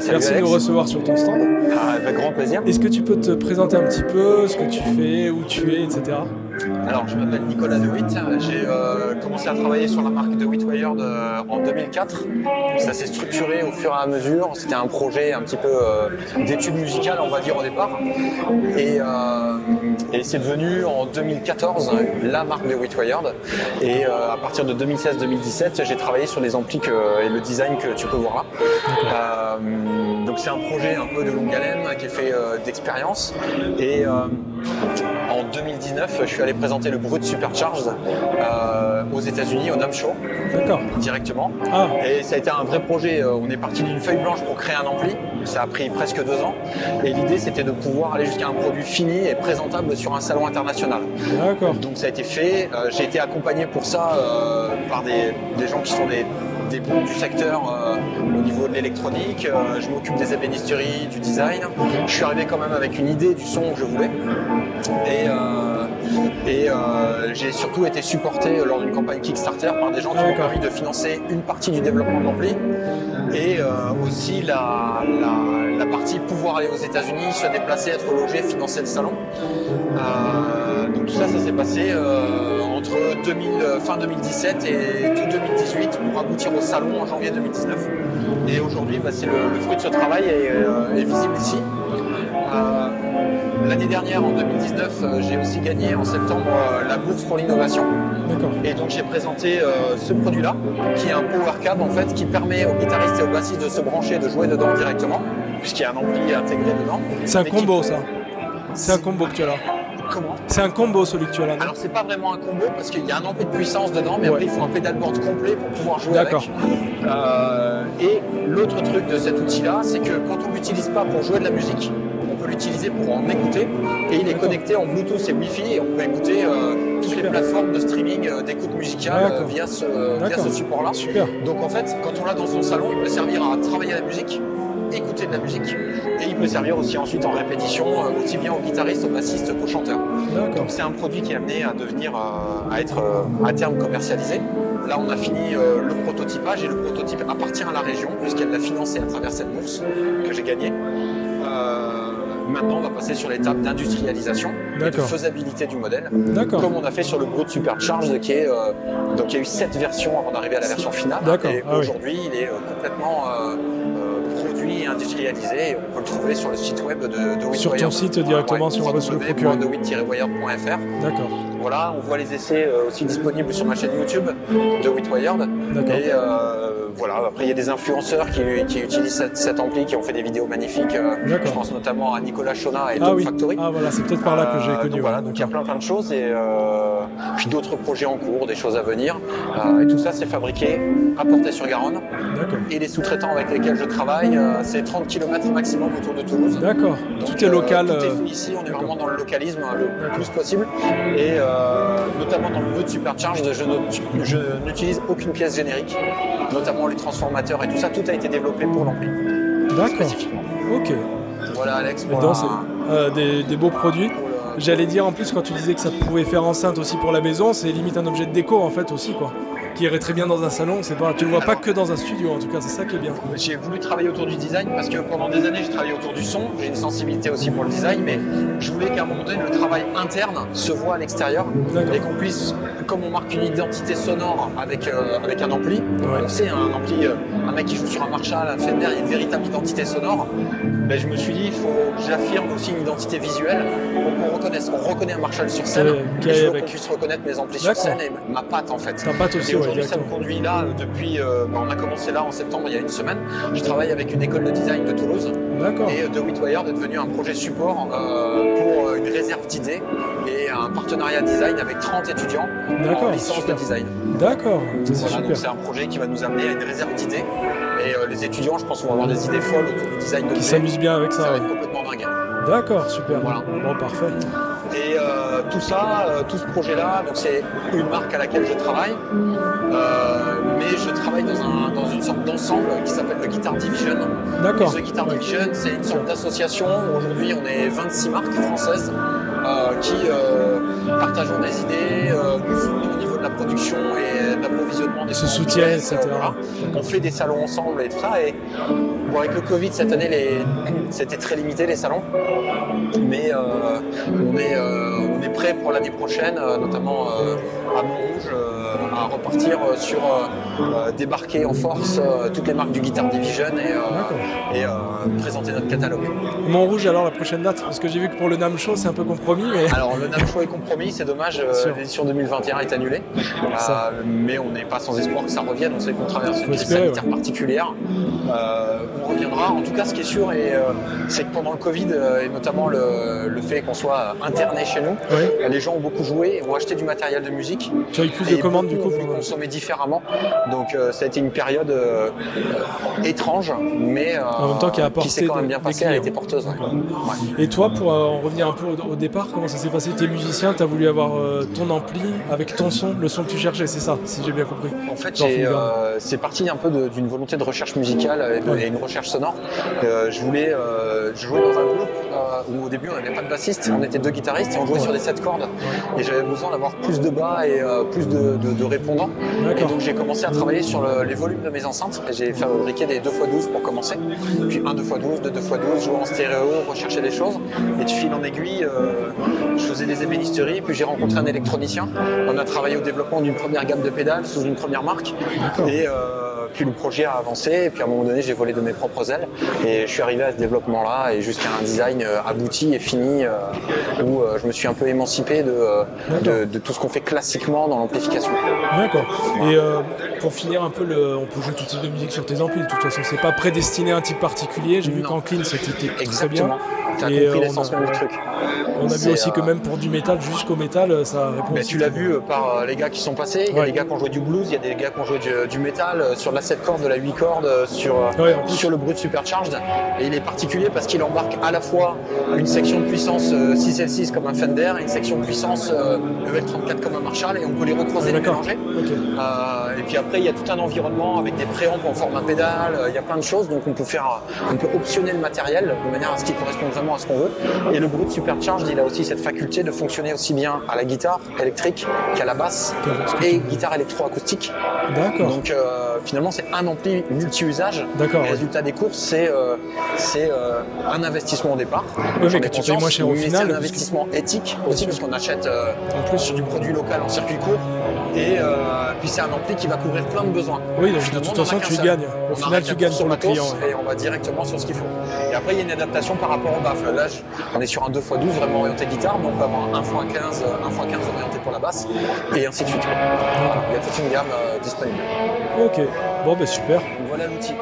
salut Merci de nous recevoir sur ton stand. Ah, avec grand plaisir. Est-ce que tu peux te présenter un petit peu ce que tu fais, où tu es, etc. Alors, je m'appelle Nicolas DeWitt. J'ai euh, commencé à travailler sur la marque DeWitt Wired euh, en 2004. Ça s'est structuré au fur et à mesure. C'était un projet un petit peu euh, d'études musicales, on va dire, au départ. Et, euh, et c'est devenu en 2014 la marque DeWitt Wired. Et euh, à partir de 2016-2017, j'ai travaillé sur les amplis que- et le design que tu peux voir là. Euh, donc c'est un projet un peu de longue haleine qui est fait euh, d'expérience. Et euh, en 2019, je suis allé présenter le Brut Supercharged euh, aux États-Unis, au NAM Show, D'accord. directement. Ah, Et ça a été un vrai projet. Euh, On est parti d'une feuille blanche pour créer un ampli. Ça a pris presque deux ans. Et l'idée, c'était de pouvoir aller jusqu'à un produit fini et présentable sur un salon international. d'accord. Donc ça a été fait. Euh, J'ai été accompagné pour ça euh, par des, des gens qui sont des, des du secteur euh, au niveau de l'électronique. Euh, je m'occupe des ébénisteries, du design. Je suis arrivé quand même avec une idée du son que je voulais. Et, euh, et j'ai surtout été supporté lors d'une campagne Kickstarter par des gens qui m'ont permis de financer une partie du développement de l'ampli et aussi la, la- la partie pouvoir aller aux États-Unis, se déplacer, être logé, financer le salon. Euh, tout ça, ça s'est passé euh, entre 2000, euh, fin 2017 et tout 2018 pour aboutir au salon en janvier 2019. Et aujourd'hui, bah, c'est le, le fruit de ce travail est, euh, est visible ici. L'année dernière, en 2019, euh, j'ai aussi gagné en septembre la bourse pour l'innovation. Et donc j'ai présenté euh, ce produit-là, qui est un power cab en fait, qui permet aux guitaristes et aux bassistes de se brancher, de jouer dedans directement, puisqu'il y a un ampli intégré dedans. C'est un qui combo, ça. C'est un combo que tu as là. Comment C'est un combo, celui que tu as là. Alors c'est pas vraiment un combo parce qu'il y a un ampli de puissance dedans, mais Ouais. après il faut un pédalboard complet pour pouvoir jouer avec. D'accord. Euh, et l'autre truc de cet outil-là, c'est que quand on l'utilise pas pour jouer de la musique, on peut l'utiliser pour en écouter. Et il est D'accord. connecté en Bluetooth et Wi-Fi et on peut écouter euh, toutes Super. les plateformes de streaming euh, d'écoute musicale via ce, via ce support-là. Super. Donc en fait, quand on l'a dans son salon, il peut servir à travailler la musique, écouter de la musique, et il peut servir aussi ensuite en répétition, euh, aussi bien aux guitaristes, aux bassistes qu'aux chanteurs. Donc c'est un produit qui est amené à devenir, euh, à être euh, à terme commercialisé. Là, on a fini euh, le prototypage et le prototype appartient à la région puisqu'elle l'a financé à travers cette bourse que j'ai gagnée. Euh, maintenant, on va passer sur l'étape d'industrialisation et de faisabilité du modèle comme on a fait sur le Brut Supercharged qui est euh, donc il y a eu sept versions avant d'arriver à la version finale et Ah oui. aujourd'hui il est complètement industrialisé on peut le trouver sur le site web de, de Sur ton site directement, si on veut se le procurer. www.dewitt-wired.fr D'accord. Voilà on voit les essais euh, aussi disponibles sur ma chaîne YouTube de Witt Wired D'accord. et euh, voilà après il y a des influenceurs qui, qui utilisent cette, cet ampli qui ont fait des vidéos magnifiques euh, je pense notamment à Nicolas Chona et Ah Tom oui. Factory Ah voilà, c'est peut-être par là que j'ai connu. donc voilà, donc il y a plein plein de choses et euh, puis d'autres projets en cours, des choses à venir. Et tout ça c'est fabriqué à Portet-sur-Garonne. D'accord. Et les sous-traitants avec lesquels je travaille, c'est 30 km maximum autour de Toulouse. D'accord. Tout est local. tout est ici, on est vraiment dans le localisme hein, le plus possible. Et euh, notamment dans le mode Supercharged, je n'utilise aucune pièce générique, notamment les transformateurs et tout ça. Tout a été développé pour l'ampli, D'accord. spécifiquement. Ok. Voilà Alex, Mais pour, la- c'est euh, des, des beaux produits. J'allais dire en plus quand tu disais que ça pouvait faire enceinte aussi pour la maison, c'est limite un objet de déco en fait aussi quoi. Qui irait très bien dans un salon, c'est pas. Tu le vois pas que dans un studio en tout cas, c'est ça qui est bien. J'ai voulu travailler autour du design parce que pendant des années, j'ai travaillé autour du son. J'ai une sensibilité aussi pour le design, mais je voulais qu'à un moment donné, le travail interne se voit à l'extérieur et qu'on puisse, comme on marque une identité sonore avec, euh, avec un ampli, Ouais. on sait, un ampli, euh, un mec qui joue sur un Marshall, un Fender, il y a une véritable identité sonore. Ben, je me suis dit, il faut que j'affirme aussi une identité visuelle pour qu'on reconnaisse. On reconnaît un Marshall sur scène, et je veux qu'on puisse reconnaître mes amplis sur scène et ma patte en fait. Ta patte aussi, Et ouais, aujourd'hui, ça me conduit là euh, depuis. euh, bah, on a commencé là en septembre, il y a une semaine. Je travaille avec une école de design de Toulouse D'accord. et euh, The Wired est devenu un projet support euh, pour euh, une réserve d'idées et un partenariat design avec 30 étudiants en licence super. de design. D'accord. C'est Voilà, donc c'est un projet qui va nous amener à une réserve d'idées. Et euh, les étudiants, je pense, vont avoir des idées folles autour du design de Qui clés. s'amusent bien avec Ça ça. va ouais. être complètement dingue. D'accord, super. Voilà. Bon, parfait. Et euh, tout ça, euh, tout ce projet-là, donc c'est une marque à laquelle je travaille, Euh, mais je travaille dans, un- dans une sorte d'ensemble qui s'appelle le Guitar Division. D'accord. The Guitar. Division, c'est une sorte d'association. Aujourd'hui, on est 26 marques françaises qui partageons des idées, nous soutenons au niveau de la la production et des Se soutiennent, etc. voilà. On fait des salons ensemble et tout ça. Et bon, avec le Covid cette année, les... c'était très limité les salons, mais euh, on est euh, on est prêt pour l'année prochaine, euh, notamment à Montrouge, à repartir sur débarquer en force toutes les marques du Guitar Division et, présenter notre catalogue. Montrouge, alors la prochaine date? Parce que j'ai vu que pour le NAM Show, c'est un peu compromis, mais. Alors le NAM Show est compromis, c'est dommage, l'édition 2021 est annulée. Mais on n'est pas sans espoir que ça revienne, on sait qu'on traverse une crise sanitaire particulière. Euh, on reviendra. En tout cas, ce qui est sûr, euh, c'est que pendant le Covid, euh, et notamment le, le fait qu'on soit interné chez nous, Ouais. les gens ont beaucoup joué, ont acheté du matériel de musique. Tu as eu plus de commandes du coup pour- consommer différemment. Donc ça a été une période étrange, mais En même temps, qui a apporté s'est quand même bien passée, elle été porteuse. ouais. Et toi, pour en revenir un peu au, au départ, comment ça s'est passé? T'es musicien, t'as voulu avoir ton ampli avec ton son, le son que tu cherchais, c'est ça, si j'ai bien compris. En fait, euh, c'est parti un peu d'une volonté de recherche musicale et, de- Ouais. et une recherche sonore. Euh, je voulais euh, jouer dans un groupe où au début on n'avait pas de bassiste, on était deux guitaristes et on jouait Ouais. sur des sept cordes. Et j'avais besoin d'avoir plus de bas et plus de, de- de répondants. Et donc j'ai commencé à travailler sur le- les volumes de mes enceintes. J'ai fabriqué des 2x12 pour commencer. Puis un 2x12, deux 2x12, jouer en stéréo, rechercher des choses. Et de fil en aiguille, je faisais des ébénisteries. Puis j'ai rencontré un électronicien. On a travaillé au développement d'une première gamme de pédales sous une première marque. Et euh, puis le projet a avancé. Et puis à un moment donné, j'ai volé de mes propres ailes. Et je suis arrivé à ce développement-là et jusqu'à un design euh, abouti et fini euh, où je me suis un peu émancipé de, de, de tout ce qu'on fait classiquement dans l'amplification. D'accord. Et euh, pour finir un peu, le, on peut jouer tout type de musique sur tes amplis. De toute façon, c'est pas prédestiné à un type particulier. J'ai vu qu'en clean, c'était très bien. Compris euh, on a- même du ouais. truc. On a vu aussi que euh, même pour du métal, jusqu'au métal, euh, ça répond. Mais aussi tu l'as vu euh, par les gars qui sont passés, il y a des gars qui ont joué du blues, il y a des gars qui ont joué du, du métal, sur de la 7 cordes, de la 8 cordes, sur, Ouais, le brut supercharged. Et il est particulier parce qu'il embarque à la fois une section de puissance euh, 6L6 comme un Fender et une section de puissance euh, EL34 comme un Marshall et on peut les recroiser, les D'accord. mélanger. Euh, et puis après, il y a tout un environnement avec des préampes en format pédale, euh, il y a plein de choses, donc on peut faire, on peut optionner le matériel de manière à ce qu'il corresponde vraiment à ce qu'on veut. Et le brut supercharged, il a aussi cette faculté de fonctionner aussi bien à la guitare électrique qu'à la basse et guitare électroacoustique. D'accord. Donc euh, finalement, c'est un ampli multi-usage. D'accord. Le ouais. résultat des courses, c'est euh, c'est, euh, un investissement au départ. mais J'en ai que tu payes moins cher au mais final, C'est un que- investissement éthique aussi, parce qu'on achète euh, En plus, sur du produit local en circuit court. Et puis c'est un ampli qui va couvrir plein de besoins. oui, donc de Finalement, toute en a façon, tu gagnes. Au On final, tu gagnes au le client. ouais. Et on va directement sur ce qu'il faut. Et après, il y a une adaptation par rapport au baffle. Là, on est sur un 2x12 vraiment orienté guitare, mais on peut avoir un x15, euh, un x15 orienté pour la basse, et ainsi de suite. Voilà, il y a toute une gamme euh, disponible. Ok. Bon, ben super. Donc voilà l'outil.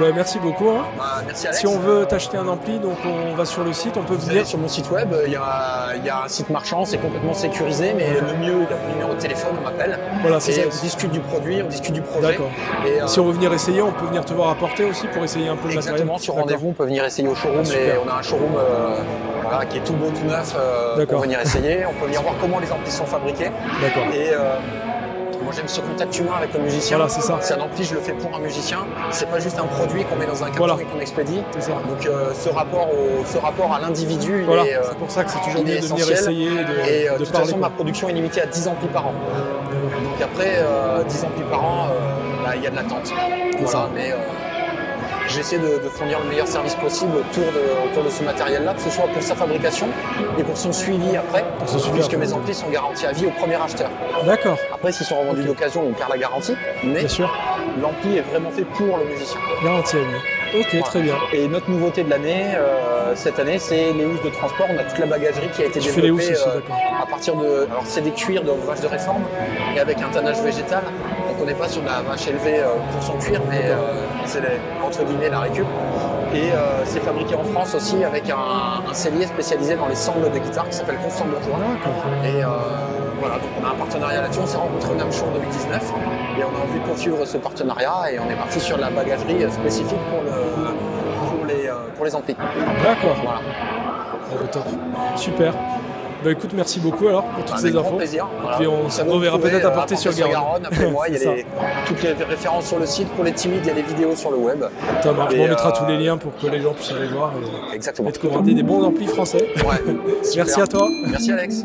Ben, merci beaucoup. hein. Bah, merci Alex. Si on veut t'acheter un ampli, donc on va sur le site, on peut Vous venir. sur mon site web, il y a, il y a un site marchand, c'est complètement sécurisé, mais le mieux, il y a mon numéro de téléphone, on m'appelle. Voilà, c'est ça. on discute du produit, on discute du projet. D'accord. Et, euh, Si on veut venir essayer, on peut venir te voir apporter aussi pour essayer un peu le matériel. Exactement, sur rendez-vous, on peut venir essayer au showroom. Ah, et on a un showroom euh, voilà, qui est tout beau, tout neuf euh, pour venir essayer. On peut venir voir comment les amplis sont fabriqués. D'accord. Et euh, moi j'aime ce contact humain avec le musicien. Voilà, c'est ça. C'est un ampli, je le fais pour un musicien. C'est pas juste un produit qu'on met dans un carton Voilà. et qu'on expédie. Ça. Donc euh, ce, rapport au, ce rapport à l'individu, il Voilà, est, euh, c'est pour ça que c'est toujours bien de venir essentiel. essayer et de, et euh, de de toute parler. façon, quoi. ma production est limitée à 10 amplis par an. Donc après, euh, 10 amplis par an, bah, il y a de l'attente. Voilà, ça. mais j'essaie de, de fournir le meilleur service possible autour de, autour de ce matériel-là, que ce soit pour sa fabrication et pour son suivi après, Pour son suivi puisque mes amplis sont garantis à vie au premier acheteur. D'accord, Après, s'ils sont revendus d'occasion, on perd la garantie, mais l'ampli est vraiment fait pour le musicien. Garantie à vie. Ok, Voilà. très bien. Et notre nouveauté de l'année, euh, cette année, c'est les housses de transport. On a toute la bagagerie qui a été Tu fais les développée housses euh, à partir de. Alors, c'est des cuirs de vache de réforme et avec un tannage végétal. Donc, on n'est pas sur de la vache élevée euh, pour son cuir, mais euh, c'est entre guillemets la récup. Et euh, c'est fabriqué en France aussi avec un, un cellier spécialisé dans les sangles de guitare qui s'appelle Constant Bourgeois. Et euh, voilà, donc on a un partenariat là-dessus. On s'est rencontrés au NAMShow en 2019 et on a envie de poursuivre ce partenariat et on est parti sur de la bagagerie spécifique pour, le, pour, les, euh, pour les amplis. D'accord. Voilà. Ah, bah, top. Super. Bah écoute, merci beaucoup alors pour toutes ces grand infos. plaisir. Voilà. puis on se reverra peut-être à euh, Portée sur Garonne. Après moi, il y a les- toutes les références sur le site. Pour les timides, il y a des vidéos sur le web. Ça marche. Et, on mettra euh, tous les liens pour que les gens puissent aller voir et, Exactement. et te commander des bons amplis français. Ouais. Merci à toi. Merci Alex.